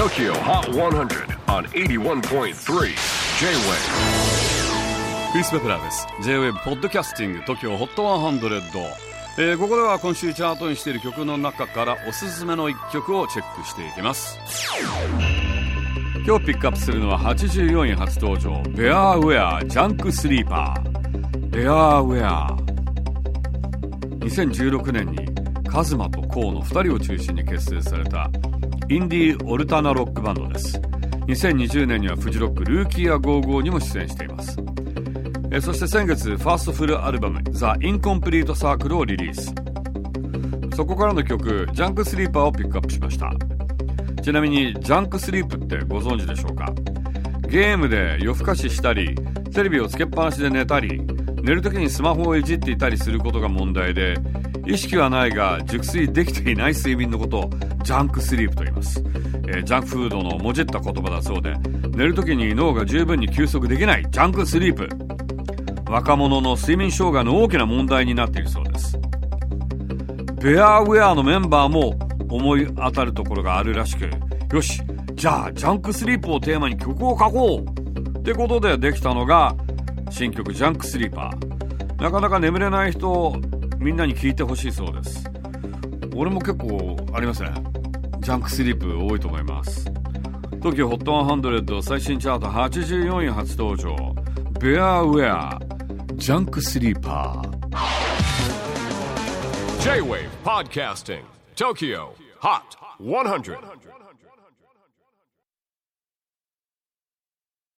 TOKYO HOT 100 on 81.3 J-WAVE クリス・ベプラーです。J-WAVE ポッドキャスティング TOKYO HOT 100、えー、ここでは今週チャートにしている曲の中からおすすめの一曲をチェックしていきます。今日ピックアップするのは84位初登場ベアーウェアジャンクスリーパーベアーウェア2016年にカズマとコウの2人を中心に結成されたインディーオルタナロックバンドです。2020年にはフジロック ROOKIE A GO-GO にも出演しています。えそして先月ファーストフルアルバム「ザ・インコンプリート・サークル」をリリース。そこからの曲「 JUNK SLEEPER」をピックアップしました。ちなみにジャンクスリープってご存知でしょうか？ゲームで夜更かししたりテレビをつけっぱなしで寝たり寝る時にスマホをいじっていたりすることが問題で意識はないが熟睡できていない睡眠のことをジャンクスリープと言います、えー、ジャンクフードのもじった言葉だそうで寝る時に脳が十分に休息できないジャンクスリープ。若者の睡眠障害の大きな問題になっているそうです。 Bearwear のメンバーも思い当たるところがあるらしくよしじゃあジャンクスリープをテーマに曲を書こう。ってことでできたのが新曲 JUNK SLEEPER。なかなか眠れない人みんなに聞いてほしいそうです。俺も結構ありますね。ジャンクスリープ多いと思います。 TOKIO HOT 100 最新チャート84位初登場。 Bearwear JUNK SLEEPER。J-WAVE PODCASTING TOKIO HOT 100